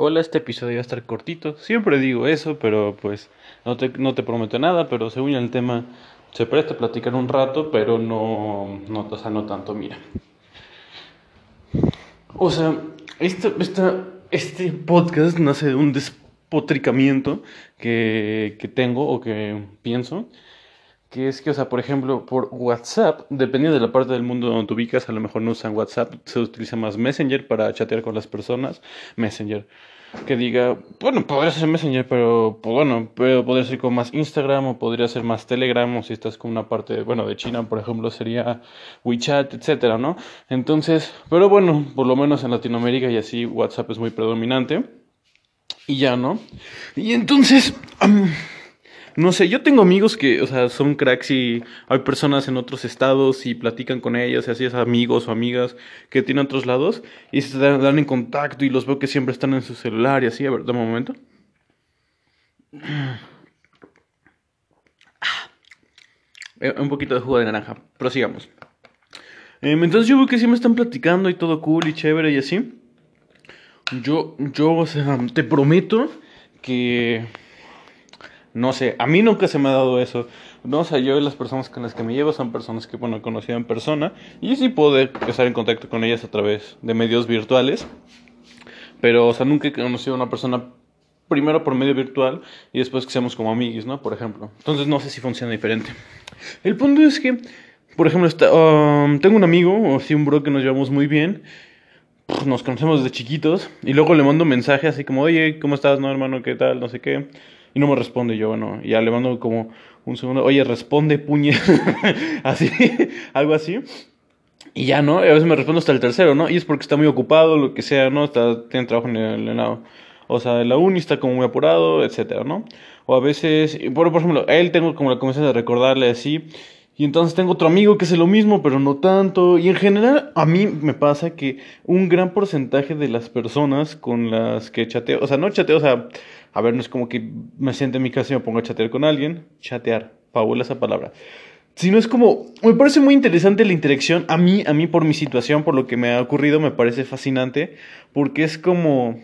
Hola, este episodio va a estar cortito. Siempre digo eso, pero pues no te, no te prometo nada, pero según el tema se presta a platicar un rato, pero no, no, o sea, no tanto, mira. O sea, este, este podcast nace de un despotricamiento que, que tengo o que pienso que es que, o sea, por ejemplo, por WhatsApp, dependiendo de la parte del mundo donde te ubicas, a lo mejor no usan WhatsApp, se utiliza más Messenger para chatear con las personas. Messenger. Que diga, bueno, podría ser Messenger, pero pues bueno, pero podría ser con más Instagram o podría ser más Telegram o si estás con una parte, bueno, de China, por ejemplo, sería WeChat, etcétera, ¿no? Entonces, pero bueno, por lo menos en Latinoamérica y así WhatsApp es muy predominante. Y ya, ¿no? Y entonces... No sé, yo tengo amigos que, o sea, son cracks y hay personas en otros estados y platican con ellas, y así es amigos o amigas que tienen otros lados y se dan, en contacto y los veo que siempre están en su celular y así. A ver, dame un momento. Eh, un poquito de jugo de naranja, prosigamos. Eh, entonces yo veo que siempre están platicando y todo cool y chévere y así. Yo, yo, o sea, te prometo que no sé, a mí nunca se me ha dado eso. No, o sea, yo las personas con las que me llevo son personas que, bueno, he conocido en persona y sí puedo estar en contacto con ellas a través de medios virtuales. Pero, o sea, nunca he conocido a una persona primero por medio virtual y después que seamos como amigos, ¿no? Por ejemplo. Entonces no sé si funciona diferente. El punto es que, por ejemplo, um, tengo un amigo, o sí, un bro que nos llevamos muy bien. Nos conocemos desde chiquitos y luego le mando un mensaje así como, oye, ¿cómo estás, no, hermano? ¿Qué tal? No sé qué. No me responde yo, bueno, ya le mando como un segundo, oye, responde, puñe, así, algo así. Y ya, ¿no? a veces me respondo hasta el tercero, ¿no? Y es porque está muy ocupado, lo que sea, ¿no? Está, tiene trabajo en, el, en o sea, en la uni está como muy apurado, etcétera, ¿no? O a veces, por, por ejemplo, a él tengo como la confianza de recordarle así. Y entonces tengo otro amigo que hace lo mismo, pero no tanto. Y en general, a mí me pasa que un gran porcentaje de las personas con las que chateo, o sea, no chateo, o sea, a ver, no es como que me siente en mi casa y me pongo a chatear con alguien. Chatear, Paula esa palabra. Sino es como, me parece muy interesante la interacción. A mí, a mí por mi situación, por lo que me ha ocurrido, me parece fascinante. Porque es como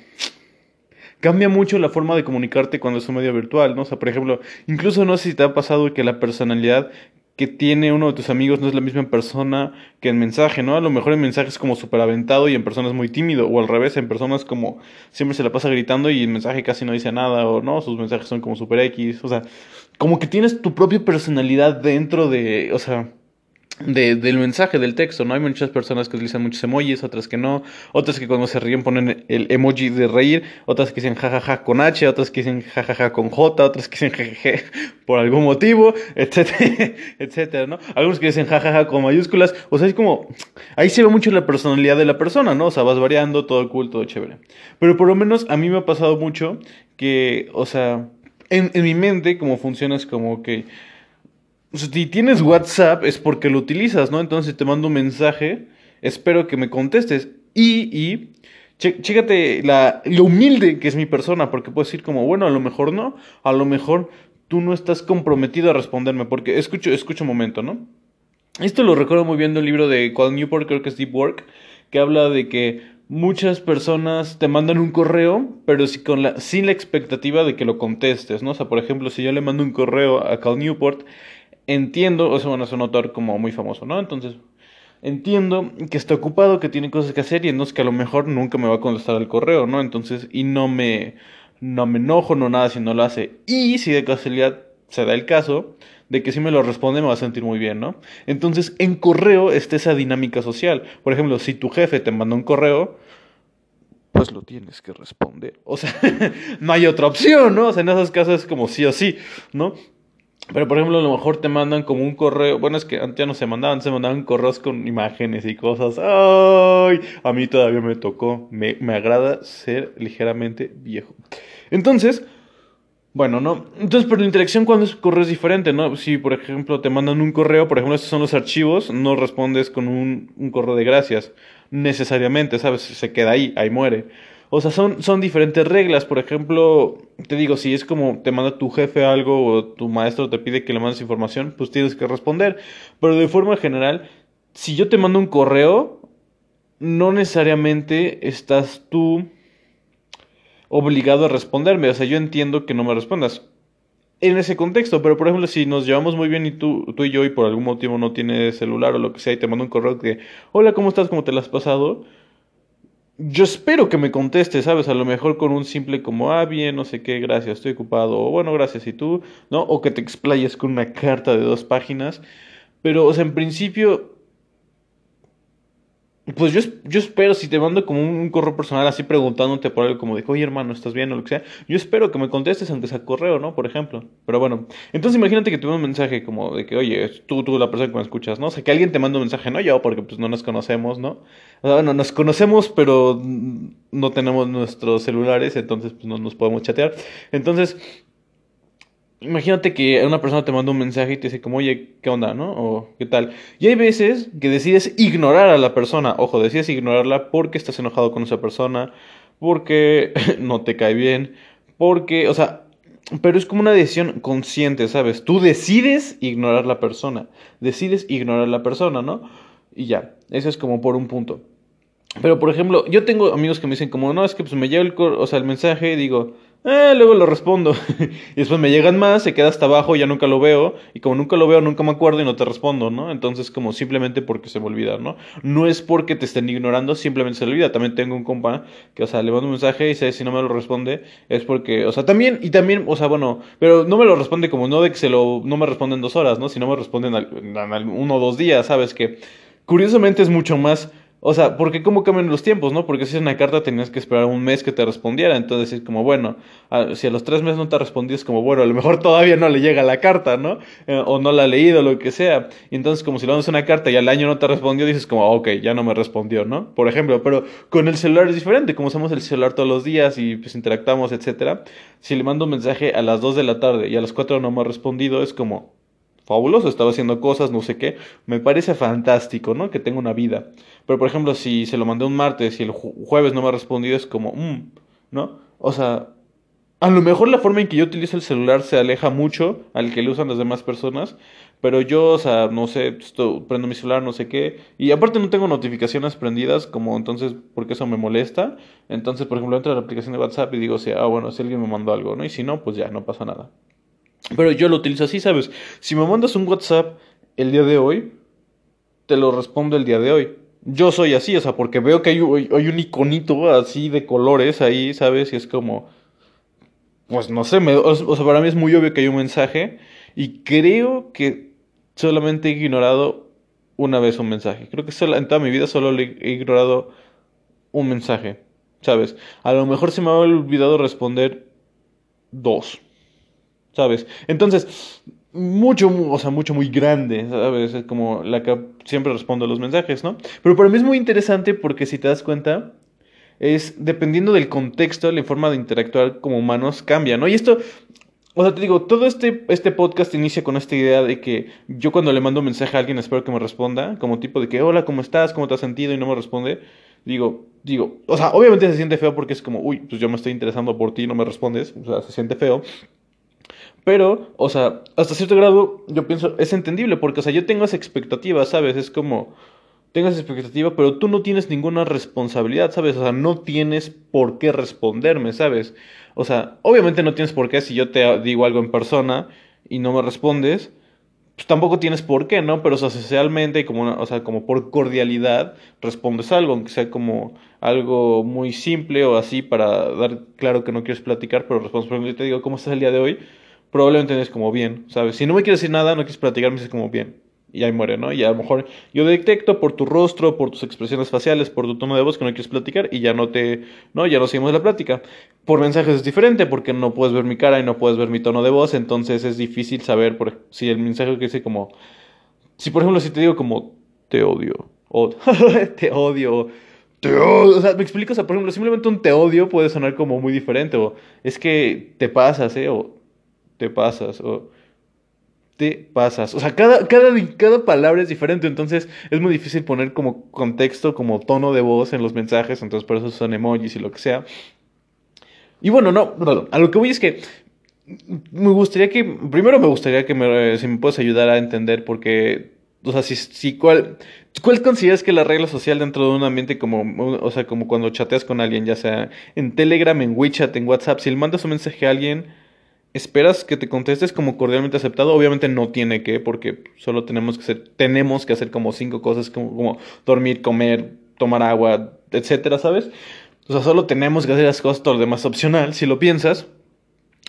cambia mucho la forma de comunicarte cuando es un medio virtual, ¿no? O sea, por ejemplo, incluso no sé si te ha pasado que la personalidad que tiene uno de tus amigos no es la misma persona que en mensaje, ¿no? A lo mejor en mensaje es como súper aventado y en persona es muy tímido, o al revés, en personas como siempre se la pasa gritando y en mensaje casi no dice nada, o no, sus mensajes son como súper X, o sea, como que tienes tu propia personalidad dentro de, o sea, de, del mensaje, del texto, ¿no? Hay muchas personas que utilizan muchos emojis, otras que no, otras que cuando se ríen ponen el emoji de reír, otras que dicen jajaja con H, otras que dicen jajaja con J, otras que dicen jejeje por algún motivo, etcétera, etcétera, ¿no? Algunos que dicen jajaja con mayúsculas, o sea, es como, ahí se ve mucho la personalidad de la persona, ¿no? O sea, vas variando, todo cool, todo chévere. Pero por lo menos a mí me ha pasado mucho que, o sea, en, en mi mente, como funciona es como que si tienes WhatsApp es porque lo utilizas, ¿no? Entonces te mando un mensaje, espero que me contestes. Y, y, chécate la, lo humilde que es mi persona, porque puedes decir como, bueno, a lo mejor no, a lo mejor tú no estás comprometido a responderme, porque escucho, escucho un momento, ¿no? Esto lo recuerdo muy bien de un libro de Cal Newport, creo que es Deep Work, que habla de que muchas personas te mandan un correo, pero si con la, sin la expectativa de que lo contestes, ¿no? O sea, por ejemplo, si yo le mando un correo a Cal Newport entiendo, o sea, bueno, es un autor como muy famoso, ¿no? Entonces, entiendo que está ocupado, que tiene cosas que hacer y entonces que a lo mejor nunca me va a contestar el correo, ¿no? Entonces, y no me, no me enojo, no nada si no lo hace. Y si de casualidad se da el caso de que si me lo responde me va a sentir muy bien, ¿no? Entonces, en correo está esa dinámica social. Por ejemplo, si tu jefe te manda un correo, pues lo tienes que responder. O sea, no hay otra opción, ¿no? O sea, en esos casos es como sí o sí, ¿no? Pero por ejemplo, a lo mejor te mandan como un correo. Bueno, es que antes ya no se mandaban, se mandaban correos con imágenes y cosas. ¡Ay! A mí todavía me tocó. Me, me agrada ser ligeramente viejo. Entonces, bueno, ¿no? Entonces, pero la interacción cuando es correo es diferente, ¿no? Si, por ejemplo, te mandan un correo, por ejemplo, estos son los archivos, no respondes con un, un correo de gracias. Necesariamente, ¿sabes? Se queda ahí, ahí muere. O sea, son, son diferentes reglas. Por ejemplo, te digo, si es como te manda tu jefe algo o tu maestro te pide que le mandes información, pues tienes que responder. Pero de forma general, si yo te mando un correo, no necesariamente estás tú obligado a responderme. O sea, yo entiendo que no me respondas en ese contexto, pero por ejemplo, si nos llevamos muy bien y tú, tú y yo y por algún motivo no tienes celular o lo que sea y te mando un correo que, hola, ¿cómo estás? ¿Cómo te lo has pasado? Yo espero que me contestes, ¿sabes? A lo mejor con un simple como, ah, bien, no sé qué, gracias, estoy ocupado, o bueno, gracias, y tú, ¿no? O que te explayes con una carta de dos páginas. Pero, o sea, en principio, pues yo, yo espero, si te mando como un, correo personal así preguntándote por algo como de, oye hermano, ¿estás bien o lo que sea? Yo espero que me contestes aunque sea correo, ¿no? Por ejemplo. Pero bueno, entonces imagínate que mando un mensaje como de que, oye, tú, tú, la persona que me escuchas, ¿no? O sea, que alguien te manda un mensaje, no yo, porque pues no nos conocemos, ¿no? O sea, bueno, nos conocemos, pero no tenemos nuestros celulares, entonces pues no nos podemos chatear. Entonces, Imagínate que una persona te manda un mensaje y te dice como, oye, ¿qué onda, no? O ¿qué tal? Y hay veces que decides ignorar a la persona. Ojo, decides ignorarla porque estás enojado con esa persona, porque no te cae bien, porque, o sea, pero es como una decisión consciente, ¿sabes? Tú decides ignorar a la persona, decides ignorar a la persona, ¿no? Y ya, eso es como por un punto. Pero, por ejemplo, yo tengo amigos que me dicen como, no, es que pues me llega el, o sea, el mensaje y digo, eh, luego lo respondo. y después me llegan más, se queda hasta abajo, ya nunca lo veo. Y como nunca lo veo, nunca me acuerdo y no te respondo, ¿no? Entonces, como simplemente porque se me olvida, ¿no? No es porque te estén ignorando, simplemente se le olvida. También tengo un compa que, o sea, le mando un mensaje y si no me lo responde, es porque, o sea, también, y también, o sea, bueno, pero no me lo responde como no de que se lo, no me responde en dos horas, ¿no? Si no me responden en uno o dos días, ¿sabes? Que curiosamente es mucho más o sea, porque cómo cambian los tiempos, ¿no? Porque si es una carta tenías que esperar un mes que te respondiera. Entonces es como, bueno, si a los tres meses no te respondió, es como, bueno, a lo mejor todavía no le llega la carta, ¿no? Eh, o no la ha leído, lo que sea. Y entonces como si le mandas una carta y al año no te respondió, dices como, ok, ya no me respondió, ¿no? Por ejemplo, pero con el celular es diferente. Como usamos el celular todos los días y pues interactuamos, etcétera. Si le mando un mensaje a las 2 de la tarde y a las 4 no me ha respondido, es como, fabuloso, estaba haciendo cosas, no sé qué, me parece fantástico, ¿no? Que tenga una vida. Pero, por ejemplo, si se lo mandé un martes y el jueves no me ha respondido, es como, mm", ¿no? O sea, a lo mejor la forma en que yo utilizo el celular se aleja mucho al que lo usan las demás personas, pero yo, o sea, no sé, prendo mi celular, no sé qué, y aparte no tengo notificaciones prendidas, como entonces, porque eso me molesta. Entonces, por ejemplo, entro a la aplicación de WhatsApp y digo, o ah, bueno, si alguien me mandó algo, ¿no? Y si no, pues ya, no pasa nada. Pero yo lo utilizo así, ¿sabes? Si me mandas un WhatsApp el día de hoy, te lo respondo el día de hoy. Yo soy así, o sea, porque veo que hay, hay un iconito así de colores ahí, ¿sabes? Y es como, pues no sé, me, o sea, para mí es muy obvio que hay un mensaje y creo que solamente he ignorado una vez un mensaje. Creo que en toda mi vida solo he ignorado un mensaje, ¿sabes? A lo mejor se me ha olvidado responder dos. ¿Sabes? Entonces, mucho, o sea, mucho muy grande, ¿sabes? Es como la que siempre respondo a los mensajes, ¿no? Pero para mí es muy interesante porque si te das cuenta, es dependiendo del contexto, la forma de interactuar como humanos cambia, ¿no? Y esto, o sea, te digo, todo este, este podcast inicia con esta idea de que yo cuando le mando un mensaje a alguien espero que me responda, como tipo de que, hola, ¿cómo estás? ¿Cómo te has sentido? Y no me responde. Digo, digo, o sea, obviamente se siente feo porque es como, uy, pues yo me estoy interesando por ti y no me respondes, o sea, se siente feo. Pero, o sea, hasta cierto grado, yo pienso, es entendible, porque, o sea, yo tengo esa expectativa, ¿sabes? Es como, tengo esa expectativa, pero tú no tienes ninguna responsabilidad, ¿sabes? O sea, no tienes por qué responderme, ¿sabes? O sea, obviamente no tienes por qué si yo te digo algo en persona y no me respondes, pues tampoco tienes por qué, ¿no? Pero, o sea, socialmente y como, o sea, como por cordialidad, respondes algo, aunque sea como algo muy simple o así para dar claro que no quieres platicar, pero respondes, por ejemplo, yo te digo, ¿cómo estás el día de hoy? Probablemente es como bien, ¿sabes? Si no me quieres decir nada, no quieres platicar, me dices como bien. Y ahí muere, ¿no? Y a lo mejor yo detecto por tu rostro, por tus expresiones faciales, por tu tono de voz que no quieres platicar y ya no te, no, ya no seguimos la plática. Por mensajes es diferente porque no puedes ver mi cara y no puedes ver mi tono de voz, entonces es difícil saber por, si el mensaje que dice como, si por ejemplo si te digo como te odio o te odio te odio. O sea, me explico, o sea, por ejemplo, simplemente un te odio puede sonar como muy diferente, o es que te pasas, ¿eh? O te pasas o te pasas. O sea, cada, cada, cada palabra es diferente, entonces es muy difícil poner como contexto, como tono de voz en los mensajes, entonces por eso son emojis y lo que sea. Y bueno, no, a lo que voy es que me gustaría que, primero me gustaría que me, si me puedes ayudar a entender por qué O sea, si, si cuál, ¿cuál consideras que la regla social dentro de un ambiente como, o sea, como cuando chateas con alguien, ya sea en Telegram, en WeChat, en WhatsApp, si le mandas un mensaje a alguien, esperas que te contestes como cordialmente aceptado? Obviamente no tiene que, porque solo tenemos que hacer, tenemos que hacer como cinco cosas como, dormir, comer, tomar agua, etcétera, ¿sabes? O sea, solo tenemos que hacer las cosas, todo lo demás opcional, si lo piensas.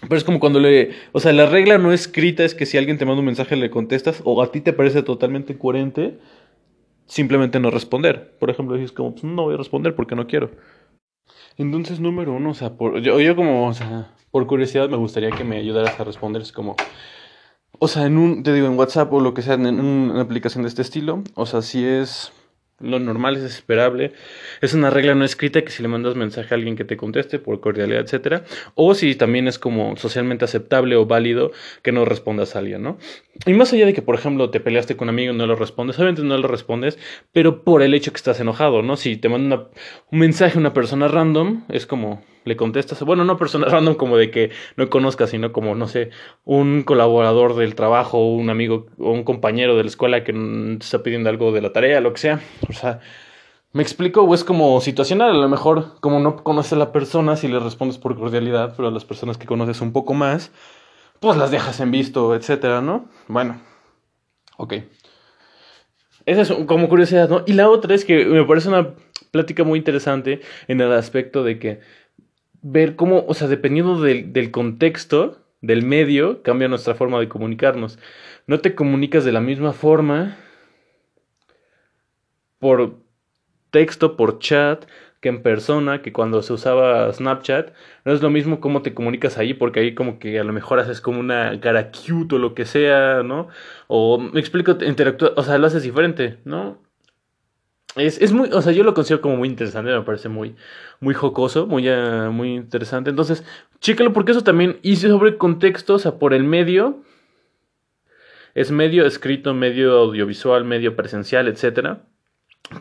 Pero es como cuando le... O sea, la regla no escrita es que si alguien te manda un mensaje le contestas o a ti te parece totalmente coherente, simplemente no responder. Por ejemplo, dices como, pues no voy a responder porque no quiero. Entonces, número uno, o sea, por, yo, como, o sea, por curiosidad me gustaría que me ayudaras a responder. Es como, o sea, en un, te digo, en WhatsApp o lo que sea, en una aplicación de este estilo, o sea, si es lo normal es esperable. Es una regla no escrita que si le mandas mensaje a alguien que te conteste por cordialidad, etcétera, o si también es como socialmente aceptable o válido que no respondas a alguien, ¿no? Y más allá de que, por ejemplo, te peleaste con un amigo y no lo respondes, obviamente no lo respondes, pero por el hecho que estás enojado, ¿no? Si te manda un mensaje a una persona random, es como le contestas, bueno, no persona random como de que no conozcas, sino como, no sé, un colaborador del trabajo, un amigo o un compañero de la escuela que está pidiendo algo de la tarea, lo que sea. O sea, me explico, o es como situacional, a lo mejor como no conoces a la persona, si le respondes por cordialidad, pero a las personas que conoces un poco más, pues las dejas en visto, etcétera, ¿no? Bueno, ok. Esa es como curiosidad, ¿no? Y la otra es que me parece una plática muy interesante en el aspecto de que ver cómo, o sea, dependiendo del, del contexto, del medio, cambia nuestra forma de comunicarnos. No te comunicas de la misma forma por texto, por chat, que en persona, que cuando se usaba Snapchat. No es lo mismo cómo te comunicas ahí, porque ahí como que a lo mejor haces como una cara cute o lo que sea, ¿no? O me explico, interactúa, o sea, lo haces diferente, ¿no? Es, es, muy, o sea, yo lo considero como muy interesante, me parece muy, muy jocoso, muy, uh, muy interesante. Entonces, chécalo porque eso también hice sobre contexto, o sea, por el medio. Es medio escrito, medio audiovisual, medio presencial, etcétera.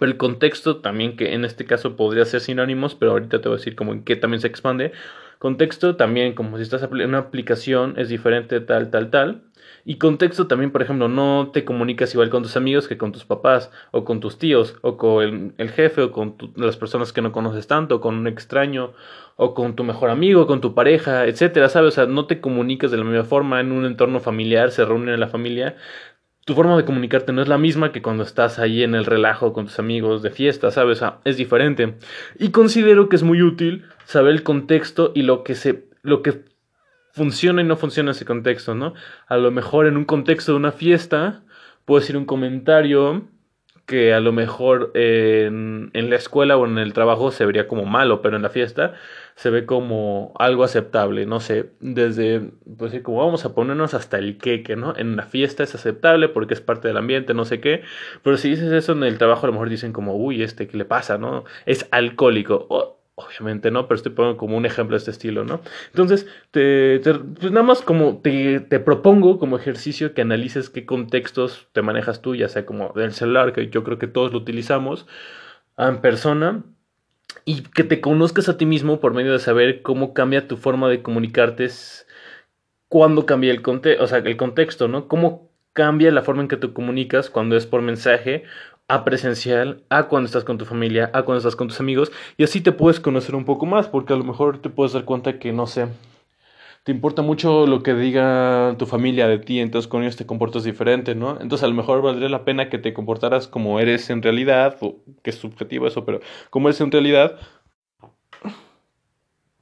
Pero el contexto también, que en este caso podría ser sinónimos, pero ahorita te voy a decir como en qué también se expande. Contexto también, como si estás en una aplicación, es diferente, tal, tal, tal. Y contexto también, por ejemplo, no te comunicas igual con tus amigos que con tus papás, o con tus tíos, o con el, jefe, o con las personas que no conoces tanto, con un extraño, o con tu mejor amigo, con tu pareja, etcétera, ¿sabes? O sea, no te comunicas de la misma forma en un entorno familiar, se reúnen en la familia. Tu forma de comunicarte no es la misma que cuando estás ahí en el relajo con tus amigos de fiesta, ¿sabes? O sea, es diferente. Y considero que es muy útil saber el contexto y lo que se lo que funciona y no funciona ese contexto, ¿no? A lo mejor en un contexto de una fiesta puedo decir un comentario que a lo mejor en, en, la escuela o en el trabajo se vería como malo, pero en la fiesta se ve como algo aceptable, no sé, desde, pues como vamos a ponernos hasta el queque, ¿no? En la fiesta es aceptable porque es parte del ambiente, no sé qué, pero si dices eso en el trabajo a lo mejor dicen como, uy, este, ¿qué le pasa, no? Es alcohólico. Obviamente no, pero estoy poniendo como un ejemplo de este estilo, ¿no? Entonces, te, te, pues nada más como te, te, propongo como ejercicio que analices qué contextos te manejas tú, ya sea como del celular, que yo creo que todos lo utilizamos, en persona, y que te conozcas a ti mismo por medio de saber cómo cambia tu forma de comunicarte, cuando cambia el, conte o sea, el contexto, ¿no? Cómo cambia la forma en que tú comunicas cuando es por mensaje a presencial, a cuando estás con tu familia, a cuando estás con tus amigos, y así te puedes conocer un poco más, porque a lo mejor te puedes dar cuenta que, no sé, te importa mucho lo que diga tu familia de ti, entonces con ellos te comportas diferente, ¿no? Entonces a lo mejor valdría la pena que te comportaras como eres en realidad, o que es subjetivo eso, pero como eres en realidad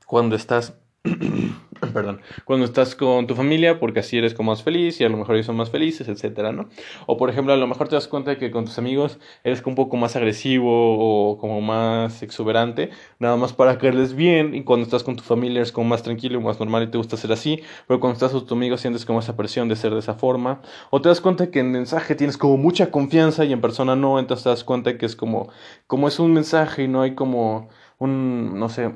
cuando estás perdón, cuando estás con tu familia, porque así eres como más feliz y a lo mejor ellos son más felices, etcétera, ¿no? O por ejemplo, a lo mejor te das cuenta que con tus amigos eres un poco más agresivo o como más exuberante, nada más para caerles bien, y cuando estás con tu familia eres como más tranquilo más normal y te gusta ser así, pero cuando estás con tus amigos sientes como esa presión de ser de esa forma, o te das cuenta que en mensaje tienes como mucha confianza y en persona no, entonces te das cuenta que es como, como es un mensaje y no hay como un, no sé,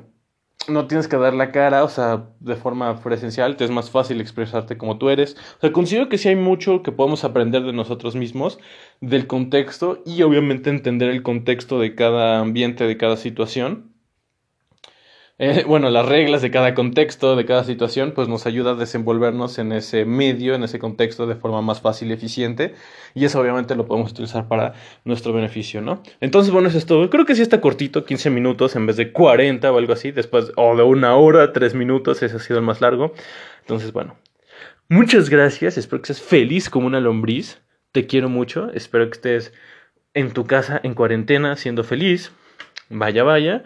no tienes que dar la cara, o sea, de forma presencial, te es más fácil expresarte como tú eres. O sea, considero que sí hay mucho que podemos aprender de nosotros mismos, del contexto y obviamente entender el contexto de cada ambiente, de cada situación. Eh, bueno, las reglas de cada contexto, de cada situación, pues nos ayuda a desenvolvernos en ese medio, en ese contexto de forma más fácil y eficiente. Y eso obviamente lo podemos utilizar para nuestro beneficio, ¿no? Entonces, bueno, eso es todo. Creo que sí está cortito, 15 minutos en vez de 40 o algo así, después, o de una hora, 3 minutos, ese ha sido el más largo. Entonces, bueno, muchas gracias, espero que seas feliz como una lombriz. Te quiero mucho, espero que estés en tu casa en cuarentena siendo feliz. Vaya, vaya.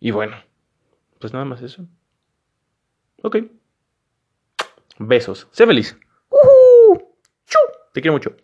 Y bueno pues nada más eso. Ok. Besos. Sé feliz. Te quiero mucho.